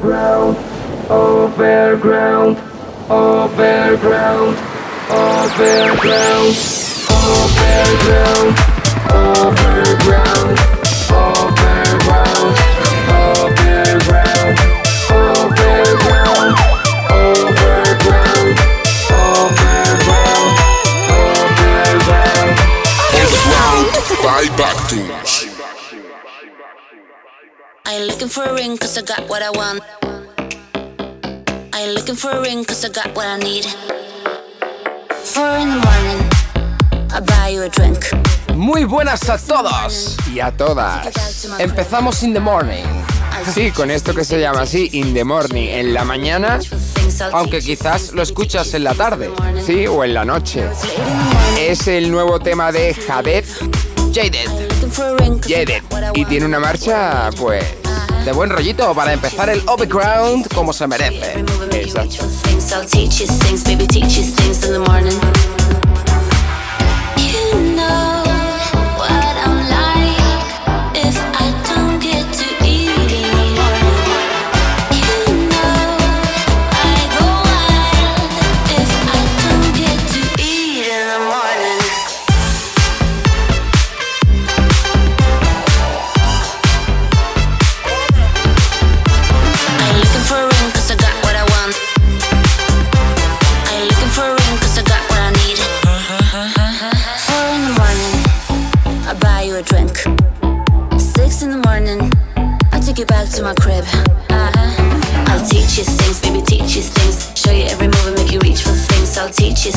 overground, fair ground. overground, fair overground. Muy buenas a todos y a todas. Empezamos in the morning. Sí, con esto que se llama así, in the morning, en la mañana, aunque quizás lo escuchas en la tarde, sí, o en la noche. Es el nuevo tema de Jaded, Jaded, Jaded, y tiene una marcha, pues, de buen rollito para empezar el Overground como se merece.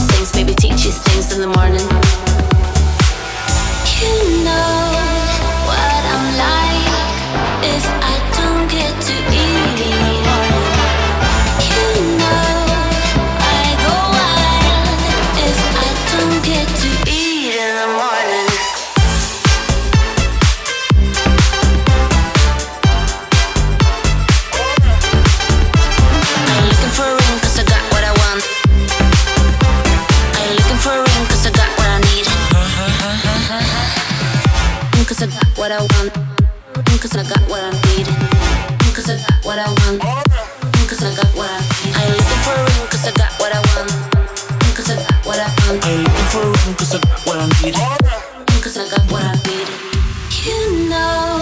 things, maybe teach you things in the morning. You know. Cause I got what I need. You know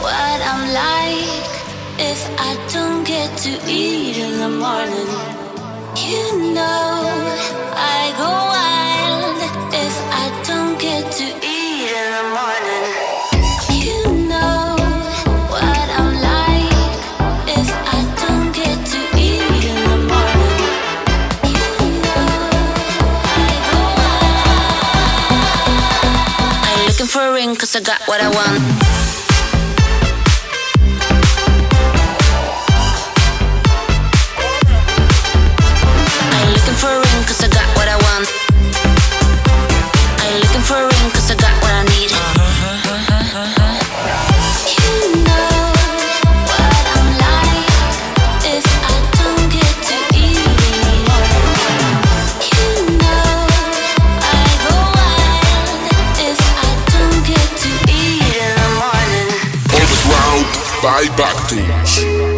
what I'm like if I don't get to eat in the morning. You know I go wild if I don't get to eat in the morning. inferring, cause I got what I want. Vai Bactos.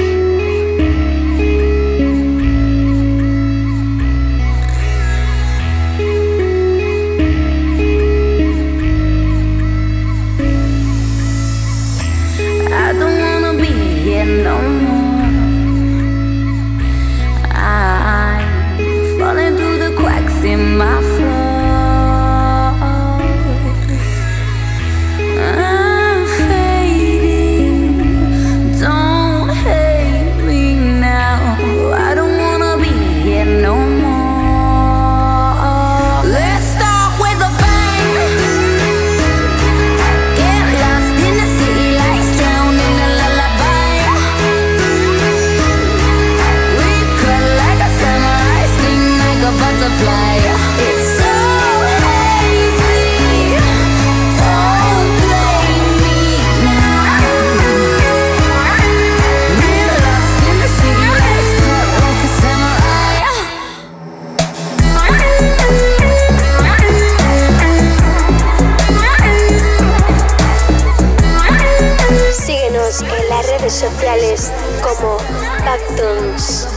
Como Backtons.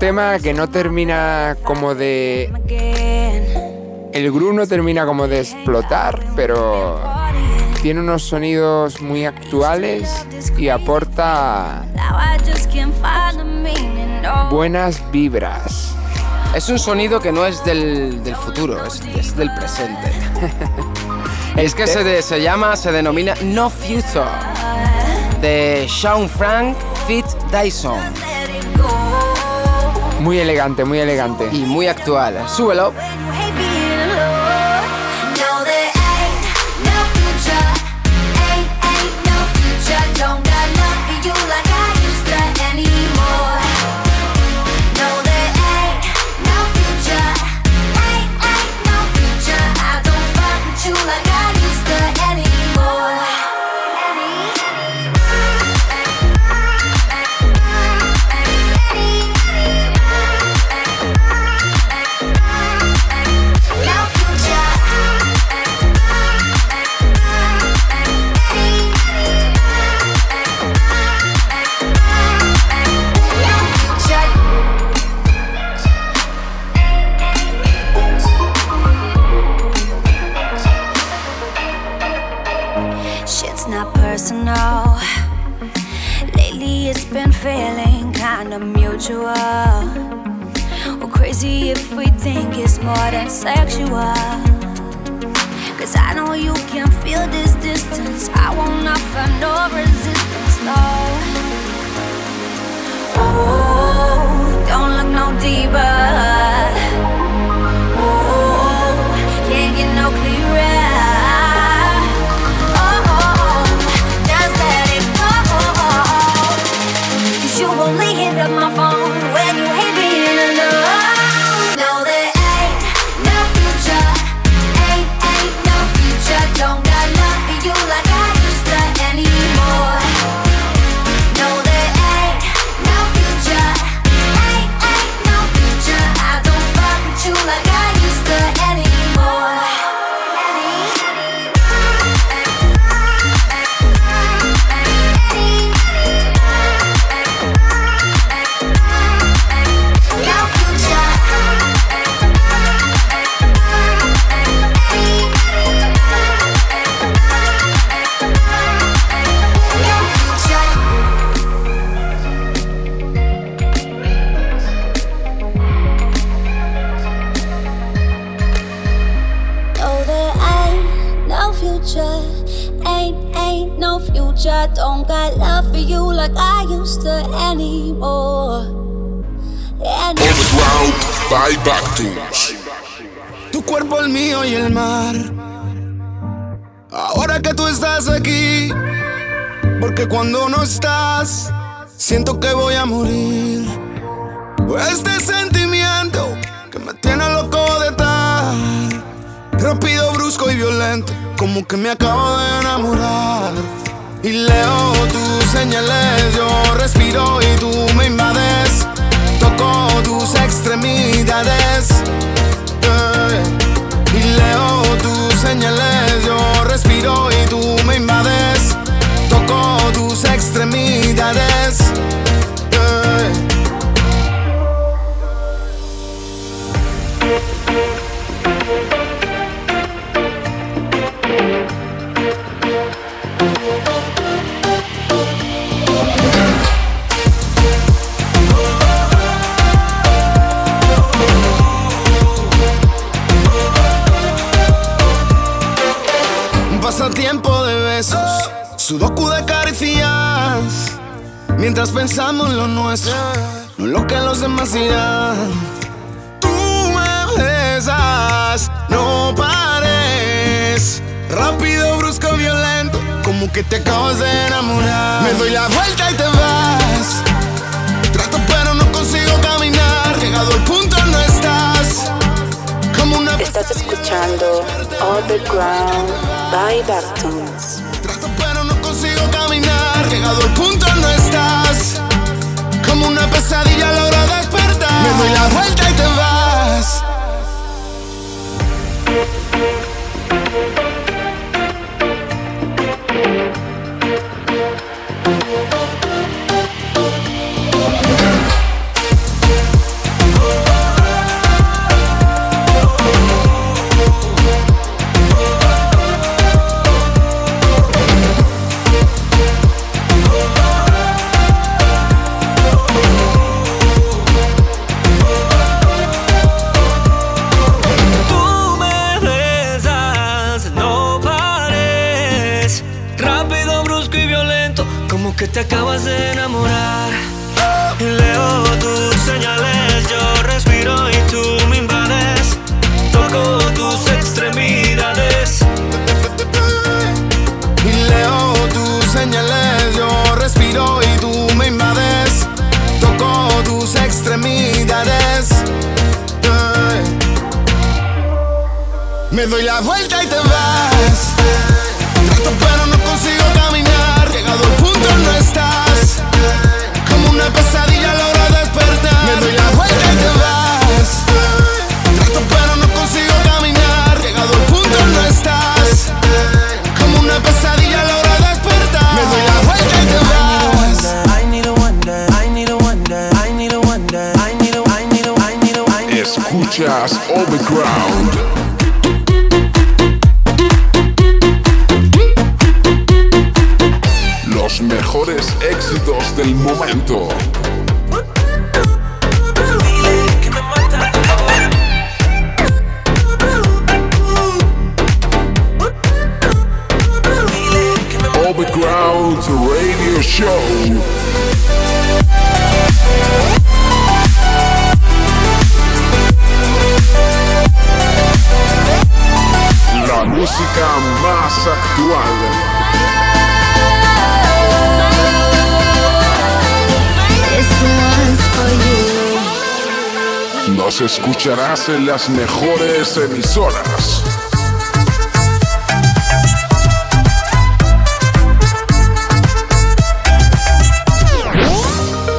Tema que no termina como de... El groove no termina como de explotar, pero tiene unos sonidos muy actuales y aporta buenas vibras. Es un sonido que no es del, futuro, es, del presente. es que se, se llama, se denomina No Future, de Sean Frank Fit Dyson. Muy elegante, muy elegante. Y muy actual. Súbelo. Sudoku de caricias. Mientras pensamos en lo nuestro, no en lo que los demás dirán. Tú me besas, no pares. Rápido, brusco, violento, como que te acabas de enamorar. Me doy la vuelta y te vas. Trato pero no consigo caminar. Llegado al punto no estás. Como una Estás escuchando All the Ground by Backtons. Llegado al punto no estás. Como una pesadilla logro despertar. Me doy la vuelta y te vas. Me doy la vuelta y te vas. Trato pero no consigo caminar. Llegado al punto no estás. Como una pesadilla logro despertar. Me doy la vuelta y te vas. Trato pero no consigo caminar. Llegado al punto no estás. Como una pesadilla logro despertar. Me doy la vuelta y te vas. I need del escucharás en las mejores emisoras.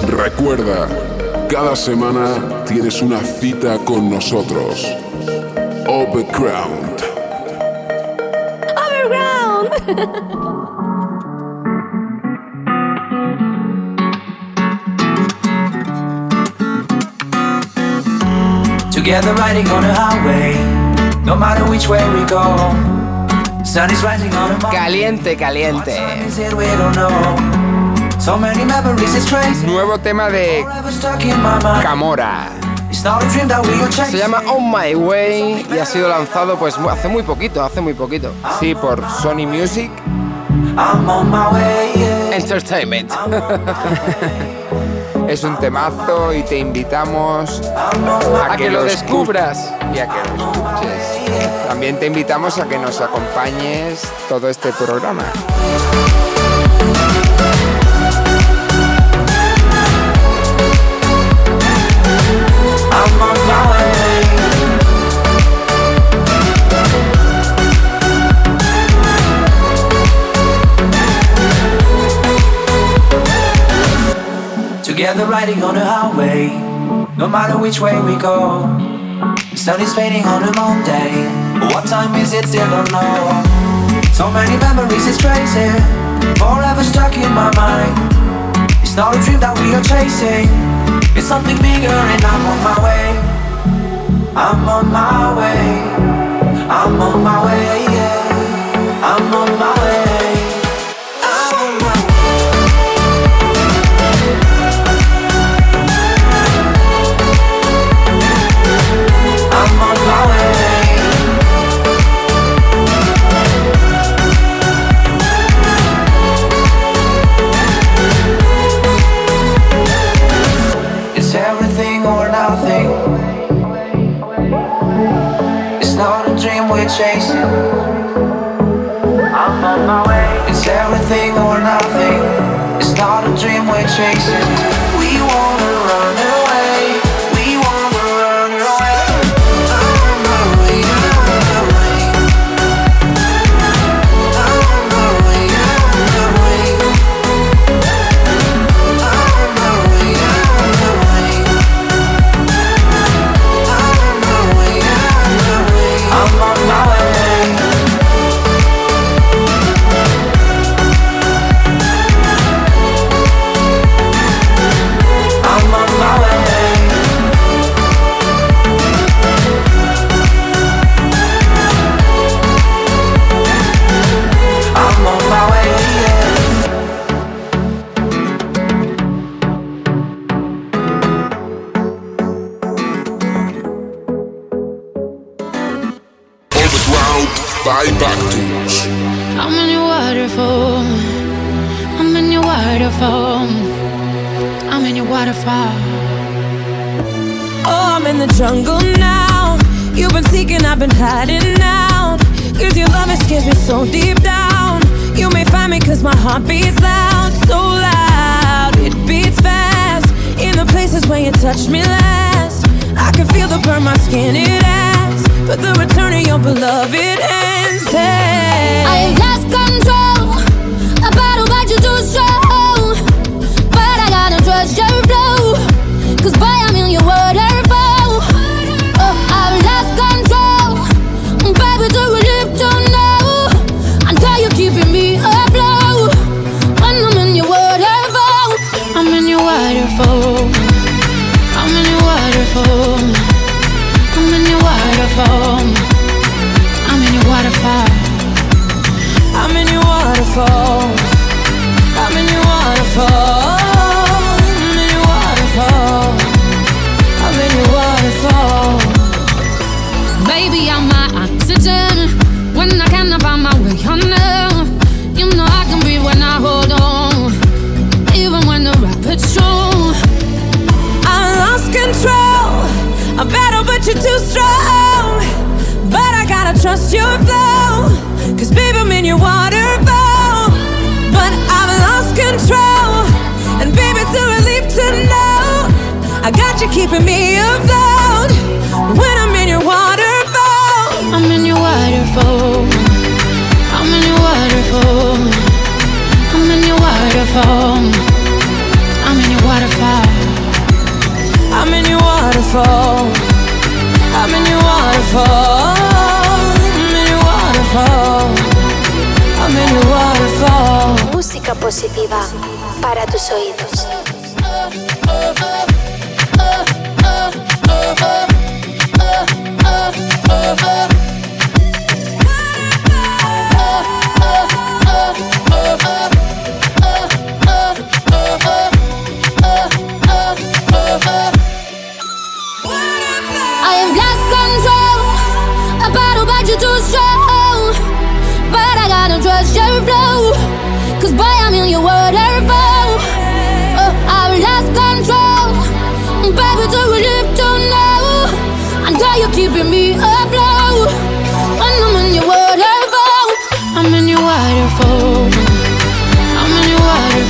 Recuerda, cada semana tienes una cita con nosotros. Overground. Together riding on a highway, no matter which way we go. Sun is rising on a mountain. Caliente, caliente. It we don't know. So many memories is crazy. Nuevo tema de. Camora. It's. Se llama On My Way y ha sido lanzado pues hace muy poquito, hace muy poquito. Sí, por Sony Music. I'm on my way, yeah. Entertainment. es un temazo y te invitamos a, que, lo descubras y a que lo escuches. También te invitamos a que nos acompañes todo este programa. Together riding on the highway, no matter which way we go. The sun is fading on a Monday. What time is it? Still don't know. So many memories, it's crazy. Forever stuck in my mind. It's not a dream that we are chasing. It's something bigger, and I'm on my way. I'm on my way. I'm on my way. Positiva para tus oídos.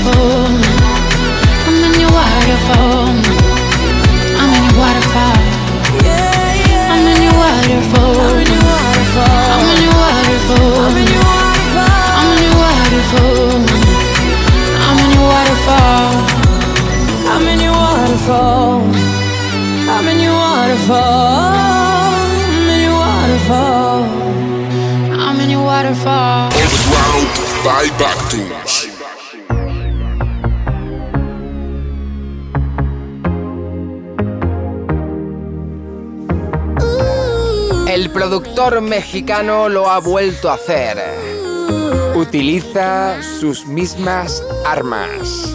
waterfall. I'm in your waterfall. I'm in your waterfall. I'm in your waterfall. I'm in your waterfall. I'm in your waterfall. I'm in your waterfall. I'm in your waterfall. I'm in your waterfall. I'm in your waterfall. I'm in your waterfall. Round, bye. productor mexicano lo ha vuelto a hacer. Utiliza sus mismas armas.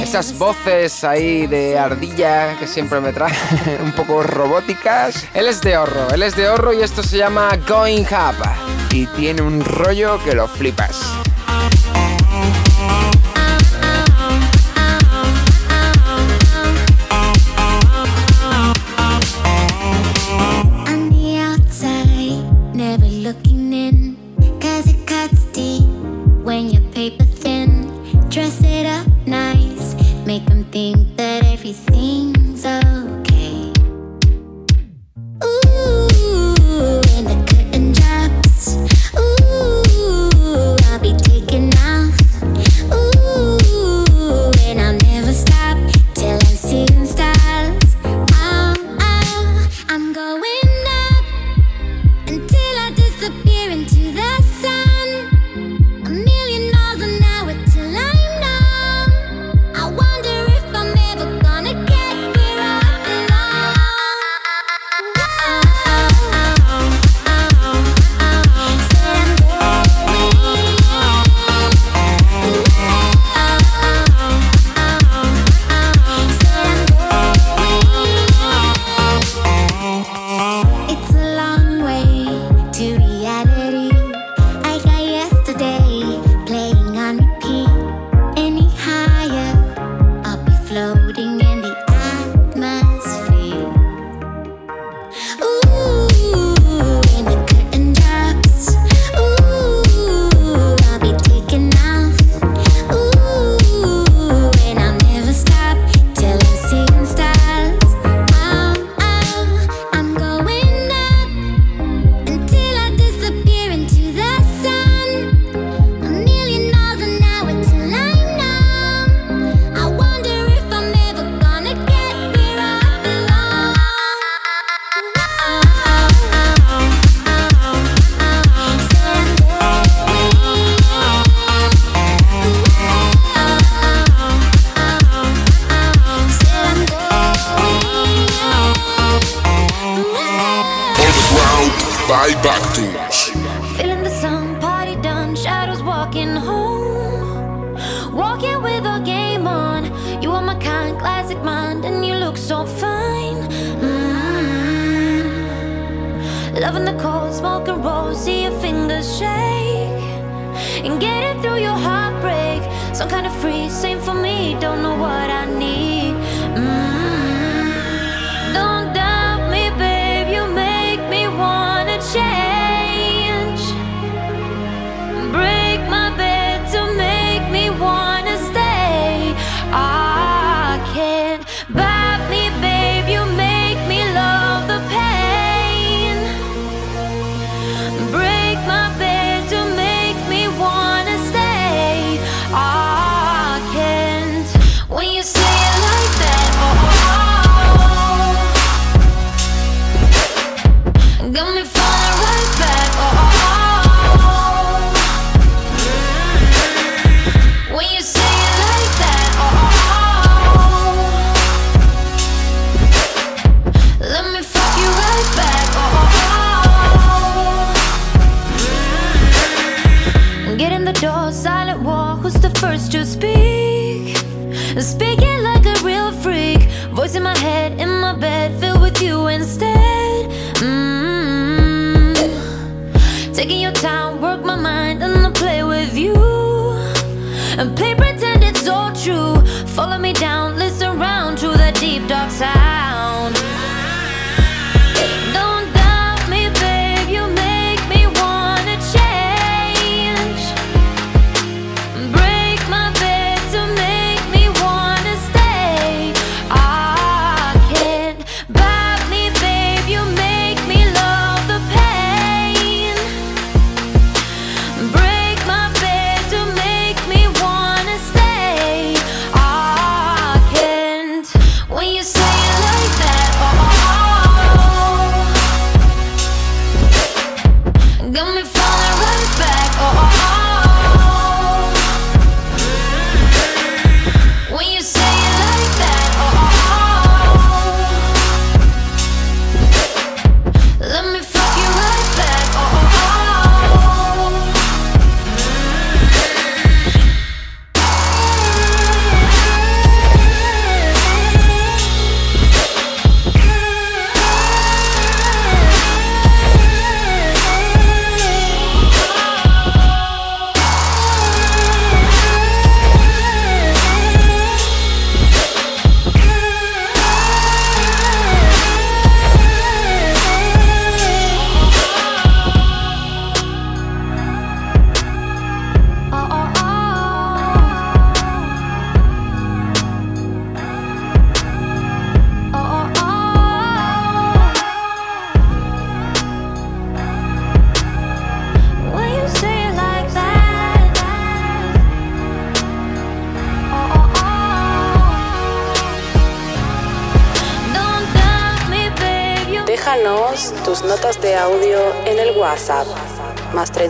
Esas voces ahí de ardilla que siempre me trae un poco robóticas. Él es de horro, él es de horro y esto se llama Going Up. Y tiene un rollo que lo flipas.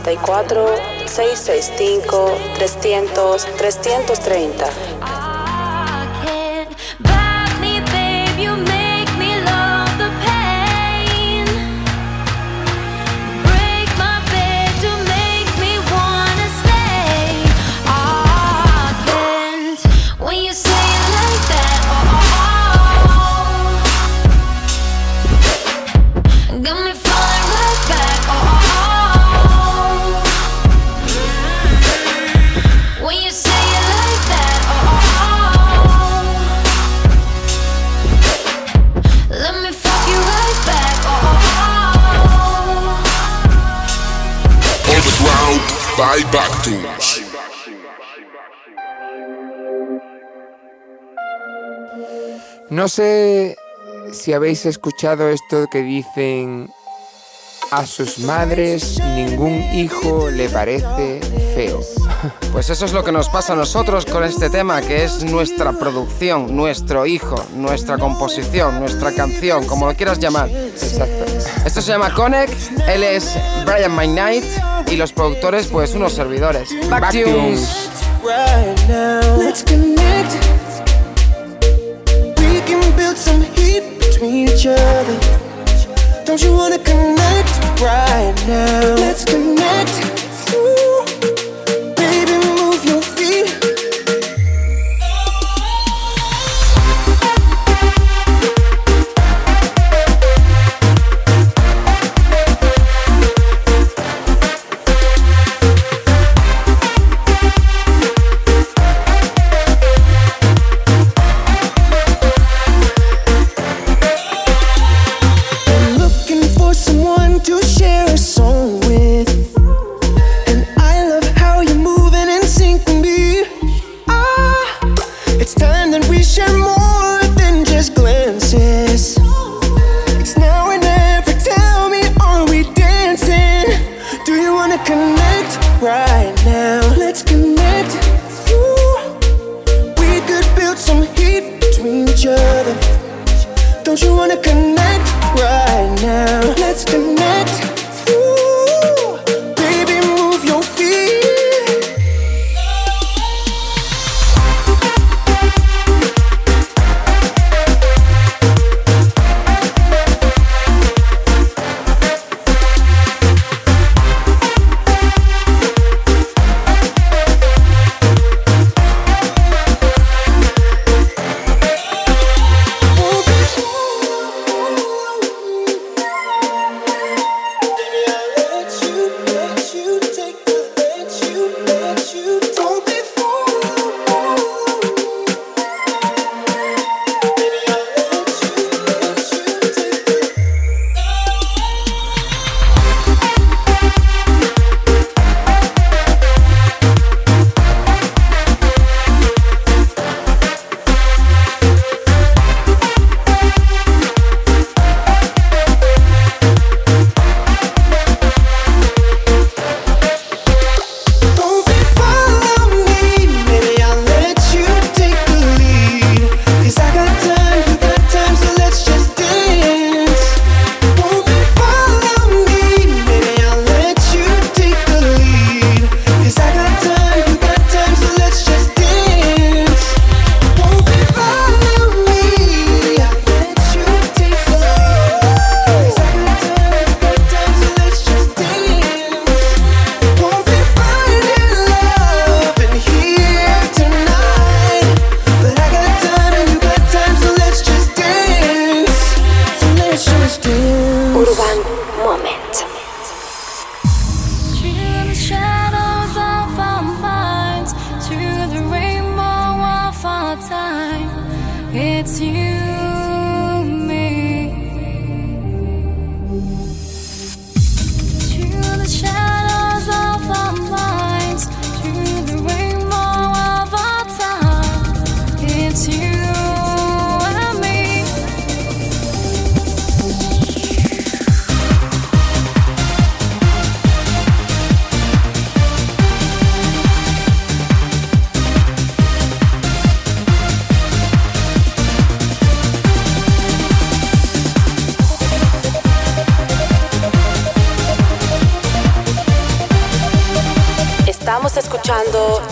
664-665-300-330. No sé si habéis escuchado esto que dicen a sus madres ningún hijo le parece feo. Pues eso es lo que nos pasa a nosotros con este tema, que es nuestra producción, nuestro hijo, nuestra composición, nuestra canción, como lo quieras llamar. Exacto. Esto se llama Connect, él es Brian McKnight y los productores, pues unos servidores. Backtunes. We can some heat between each other. Don't you wanna connect right now? Let's connect.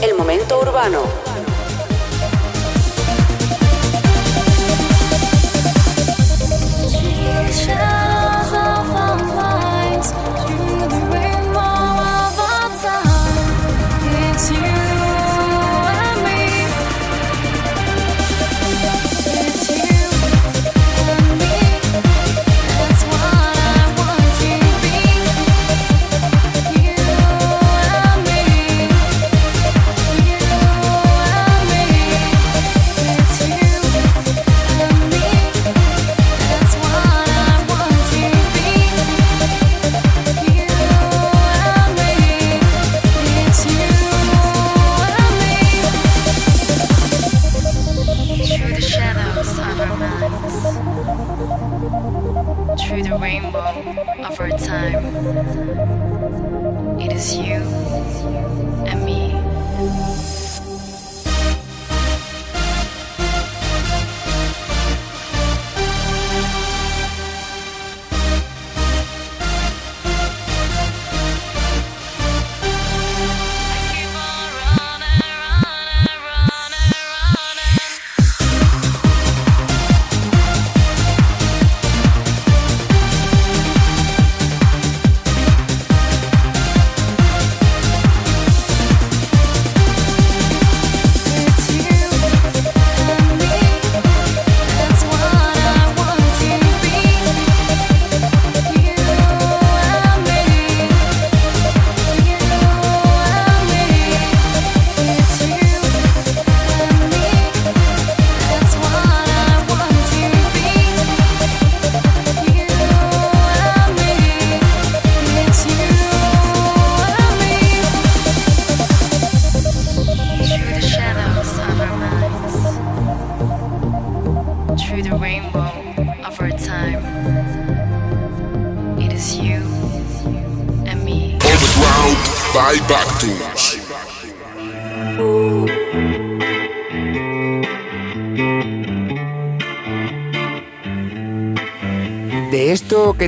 El Momento Urbano.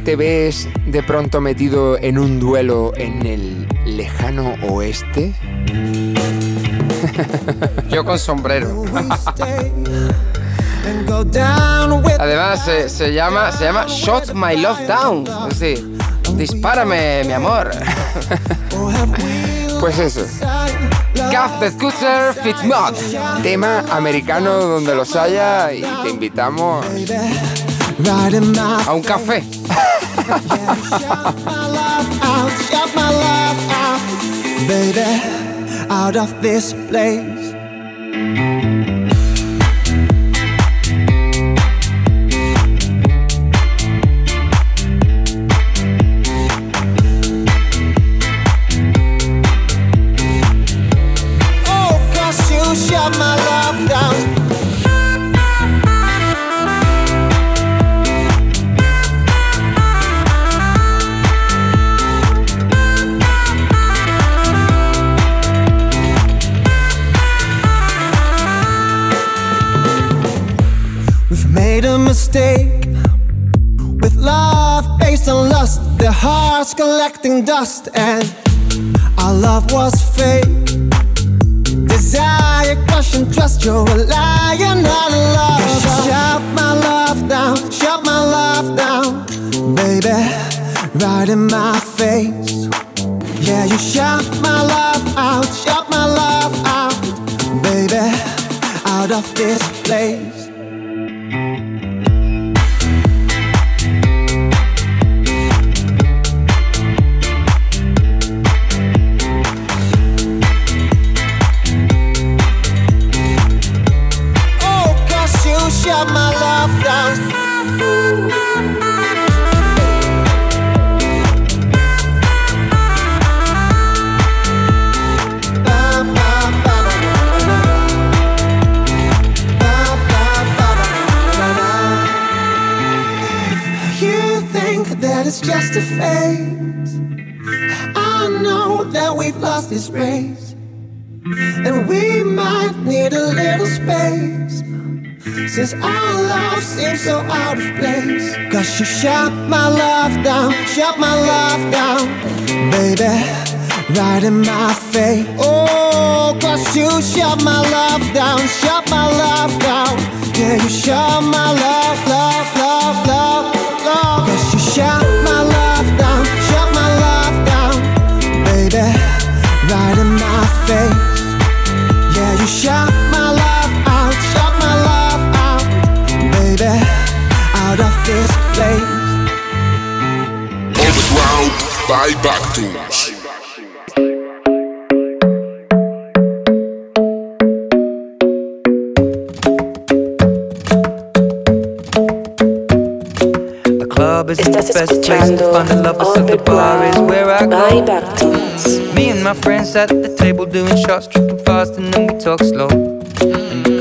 Te ves de pronto metido en un duelo en el lejano oeste. Yo con sombrero. Además se, llama se llama Shot My Love Down, es decir, dispárame mi amor. Pues eso. Gaff the Scooter Fitzmod. Tema americano donde los haya y te invitamos a un café. shout my love out, my love out, baby, out of this place. Mistake with love based on lust. The heart's collecting dust, and our love was fake. Desire, and trust. You're a liar, not a love. Shut my love down, shut my love down, baby, right in my face. Yeah, you shut my love out, shut my love out, baby, out of this place. Just a phase. I know that we've lost this race, and we might need a little space. Since our love seems so out of place. Cause you shut my love down, shut my love down, baby, right in my face. Oh, cause you shut my love down, shut my love down. Yeah, you shut my love, love, love, love. A club isn't the best place to find a by Bactums. Estás escuchando Orbit One by Bactums. Me and my friends at the table doing shots, tripping fast, and then we talk slow.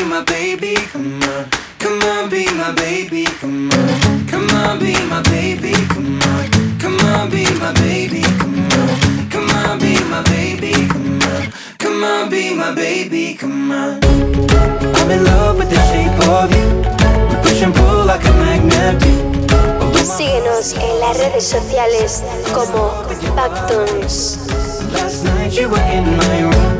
Be my baby, come on. Come on, be my baby, come on. Come on, be my baby, come on. Come on, be my baby, come on. Come on, be my baby, come on. Come on, be my baby, come on. I'm in love with the shape of you. We push and pull like a magnet do. Síguenos en las redes sociales como Backtones. Last night you were in my room.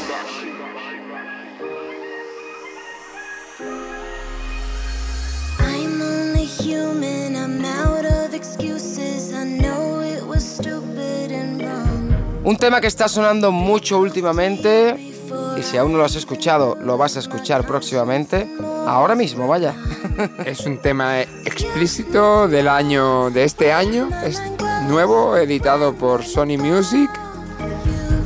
Un tema que está sonando mucho últimamente y si aún no lo has escuchado, lo vas a escuchar próximamente. Ahora mismo, vaya. Es un tema explícito del año de este año, es nuevo, editado por Sony Music.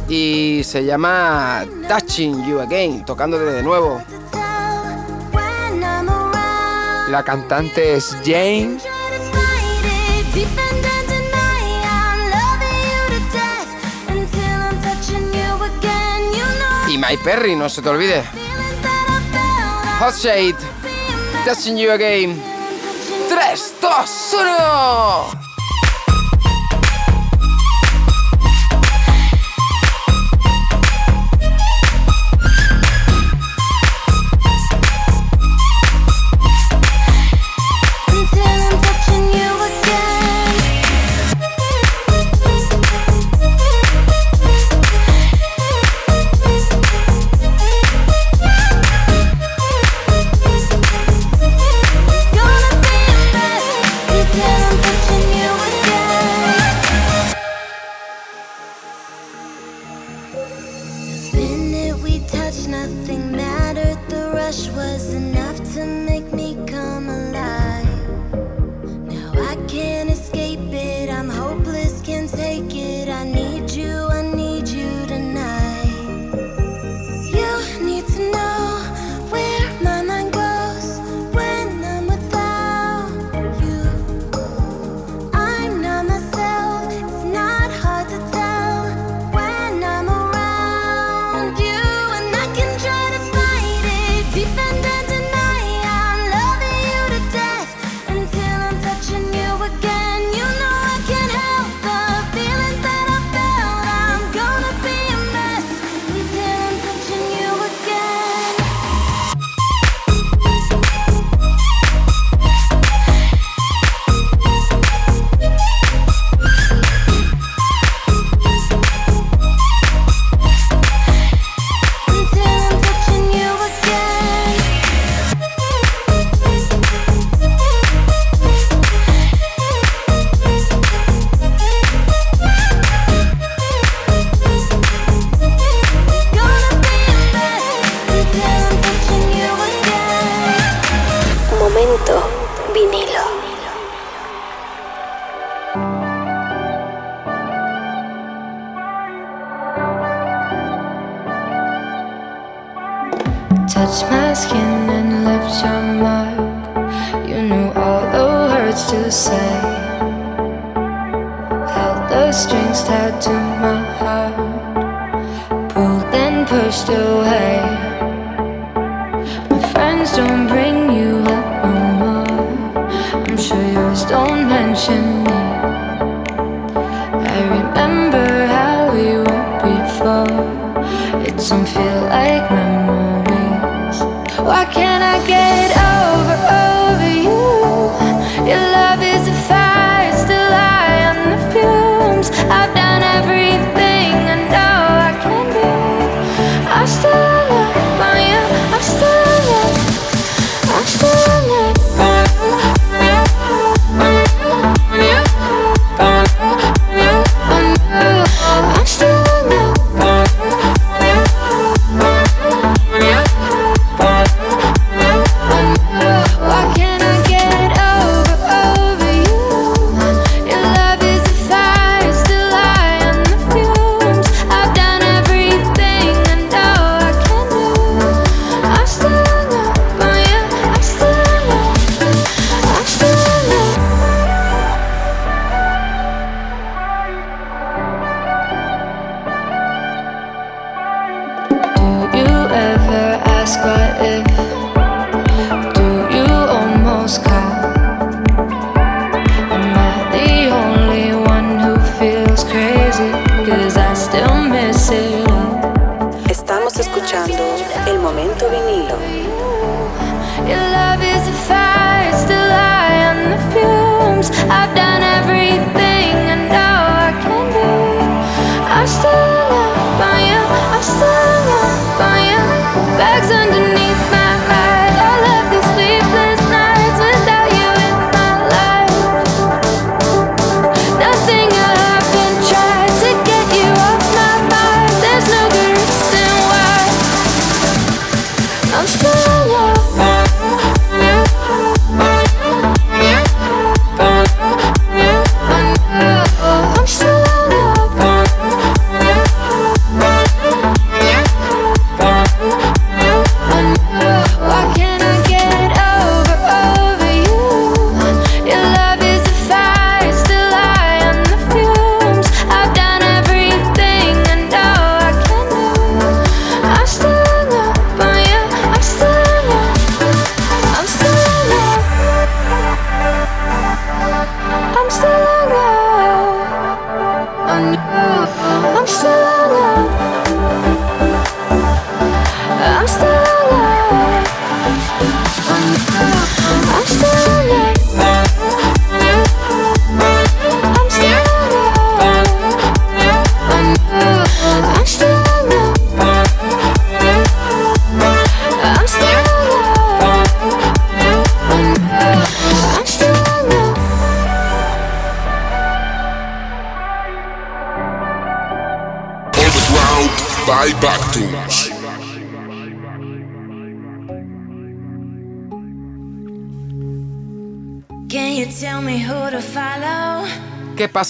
Y se llama Touching You Again, tocándote de nuevo. La cantante es Jane. My Perry, no se te olvide. Hot Shade, Touching You Again. 3, 2, 1. Can I get up?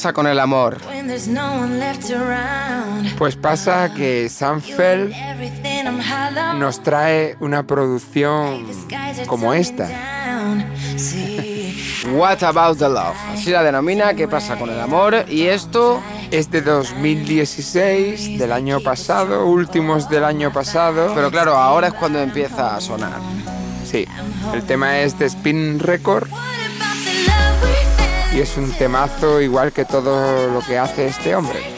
pasa con el amor? Pues pasa que Sanfeld nos trae una producción como esta. What About the Love, así la denomina, ¿qué pasa con el amor? Y esto es de 2016, del año pasado, últimos del año pasado, pero claro, ahora es cuando empieza a sonar. Sí, el tema es de Spin Record y es un temazo igual que todo lo que hace este hombre.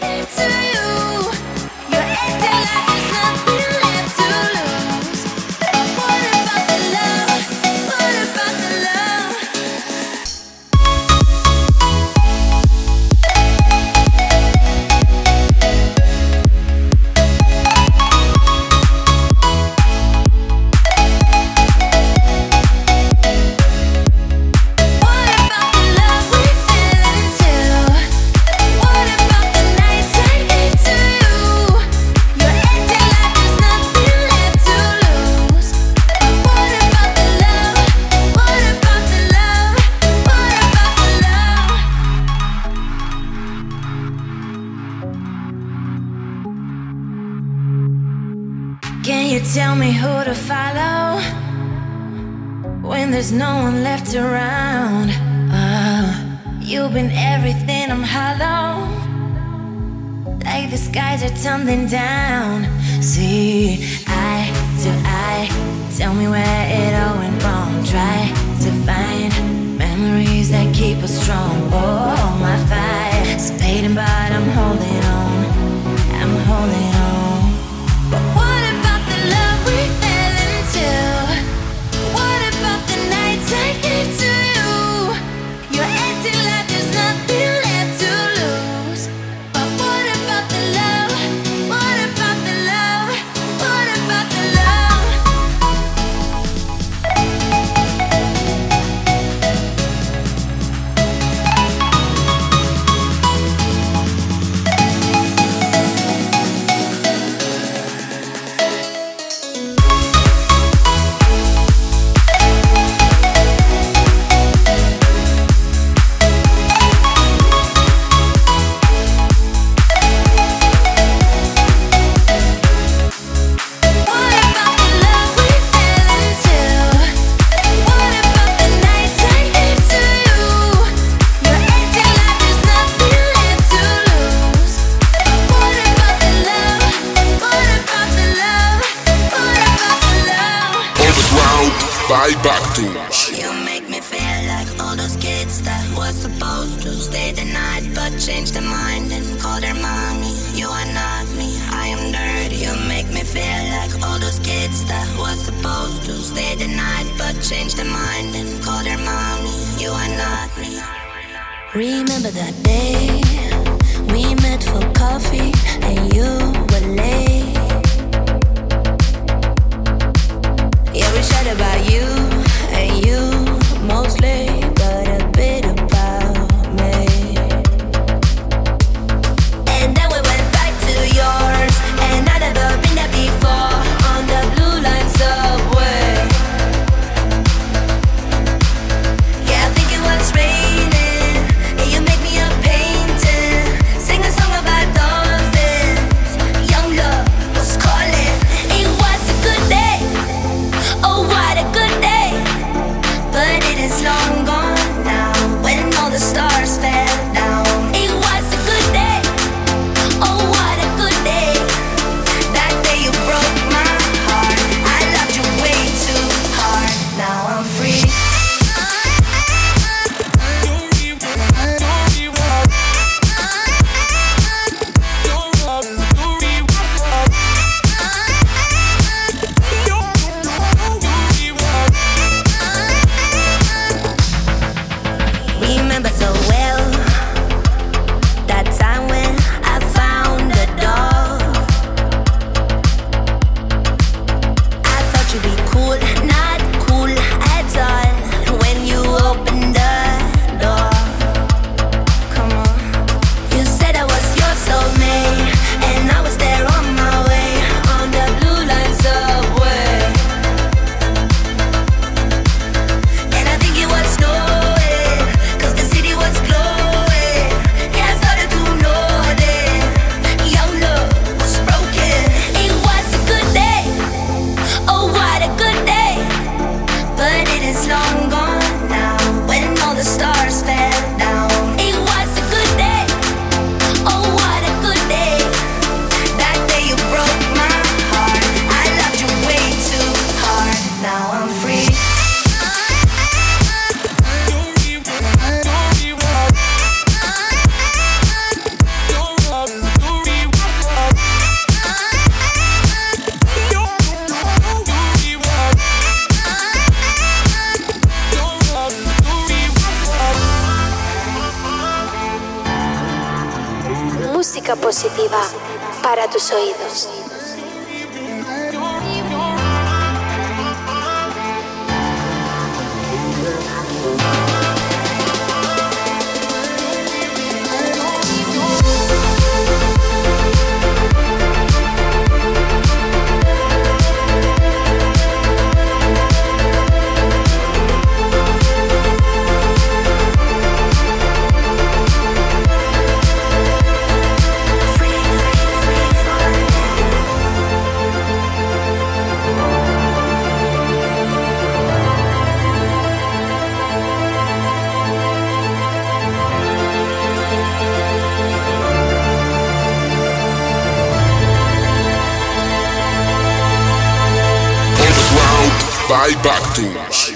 By Bactus.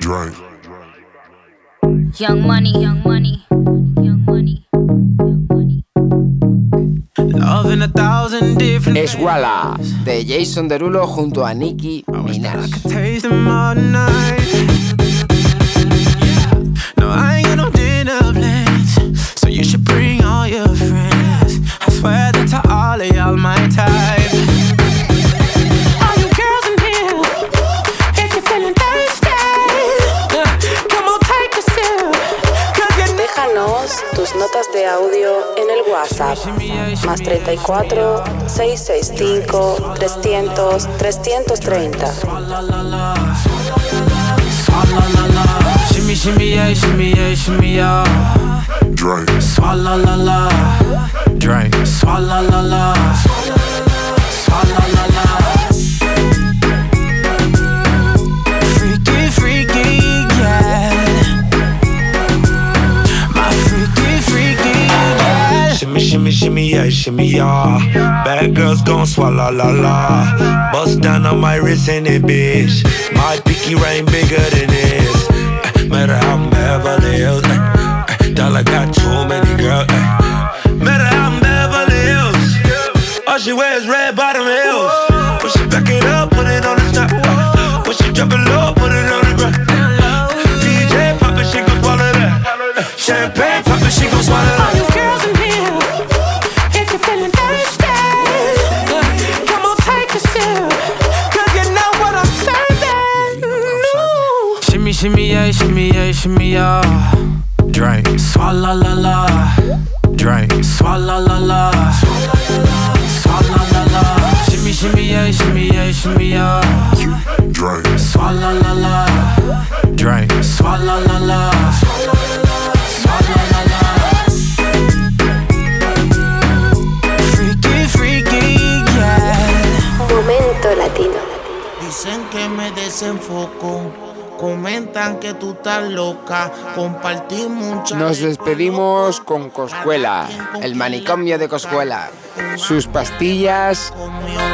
Drink. Young money, young money, young money. Love in a thousand different Esguala de Jason Derulo junto a Nicki Minaj. Más 34 665 300 330. Shimmy, shimmy, yeah, shimmy, yeah, shimmy, yeah. Drink. Swalla la la. Drink. Swalla la la. Swalla la Shimmy, yeah, shimmy, yeah. Bad girls gon' swallow la la. Bust down on my wrist in it, bitch. My pinky ring bigger than this. Uh, matter how I'm Beverly Hills. Uh, dollar got too shimmy yeah. Drink, swalla la la. Drink, swalla la la. Swalla la la. Shimmy shimmy yeah, shimmy yeah, shimmy yeah. Drink, swalla la la. Drink, swalla la la. Swalla la la. Freaky, freaky, yeah. Momento latino. Dicen que me desenfoco Que tú estás loca, compartí mucho. Nos despedimos con Coscuela, el manicomio de Coscuela, sus pastillas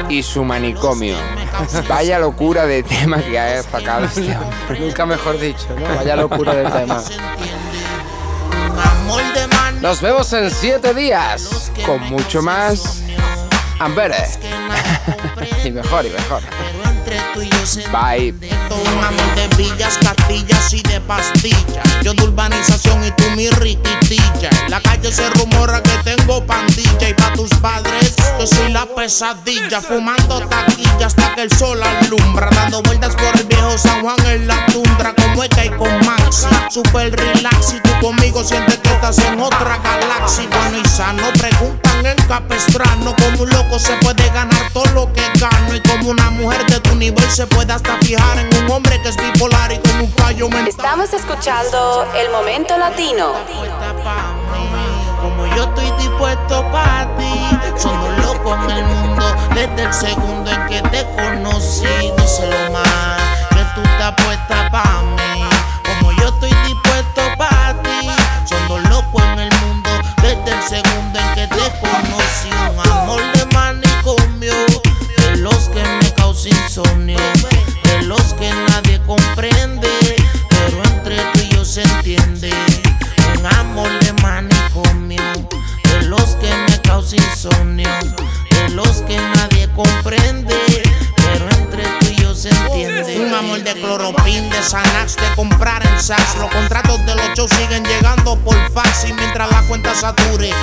y su manicomio. Vaya locura de tema que ha sacado este Nunca mejor dicho, ¿no? Vaya locura de tema. Nos vemos en siete días. Con mucho más. Ambere. y mejor y mejor tú y yo se Bye. Un amor de villas, castillas y de pastillas. Yo de urbanización y tú mi riquitilla. la calle se rumora que tengo pandilla. Y pa' tus padres, yo soy la pesadilla. Fumando taquilla hasta que el sol alumbra. Dando vueltas por el viejo San Juan en la tundra. Como es que hay con Maxi. Super relax. Y tú conmigo sientes que estás en otra galaxia. Bueno y sano. Preguntan en Capestrano. Como un loco se puede ganar todo lo que gano. Y como una mujer de tu nivel se puede hasta fijar en un hombre que es bipolar y con un fallo mental. Estamos escuchando el momento latino. Como yo estoy dispuesto para ti, somos locos en el mundo desde el segundo en que te conocí. lo más que tú estás puesta para mí.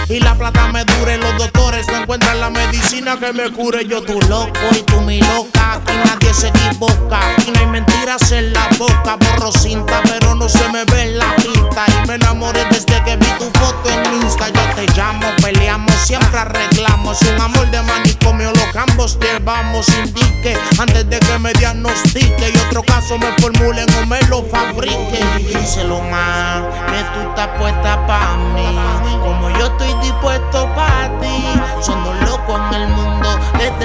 Y la plata me dure, los doctores no encuentran la medicina que me cure. Yo tu loco y tú mi loca, aquí nadie se equivoca, aquí no hay mentiras en la boca. Borro cinta, pero no se me ve en la pinta y me enamoré desde que vi tu foto en Insta. Yo te llamo, peleamos, siempre arreglamos. Un amor de manicomio, los ambos llevamos. Indique antes de que me diagnostique y otro caso me formulen o me lo fabrique. Díselo más, que tú estás puesta pa' mí.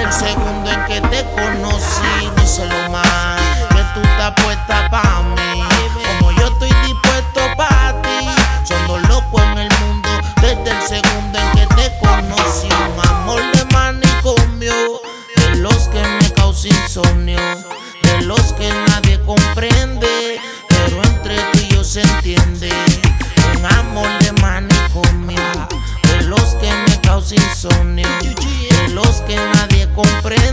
El segundo en que te conocí. Díselo más, que tú estás puesta pa' comprendo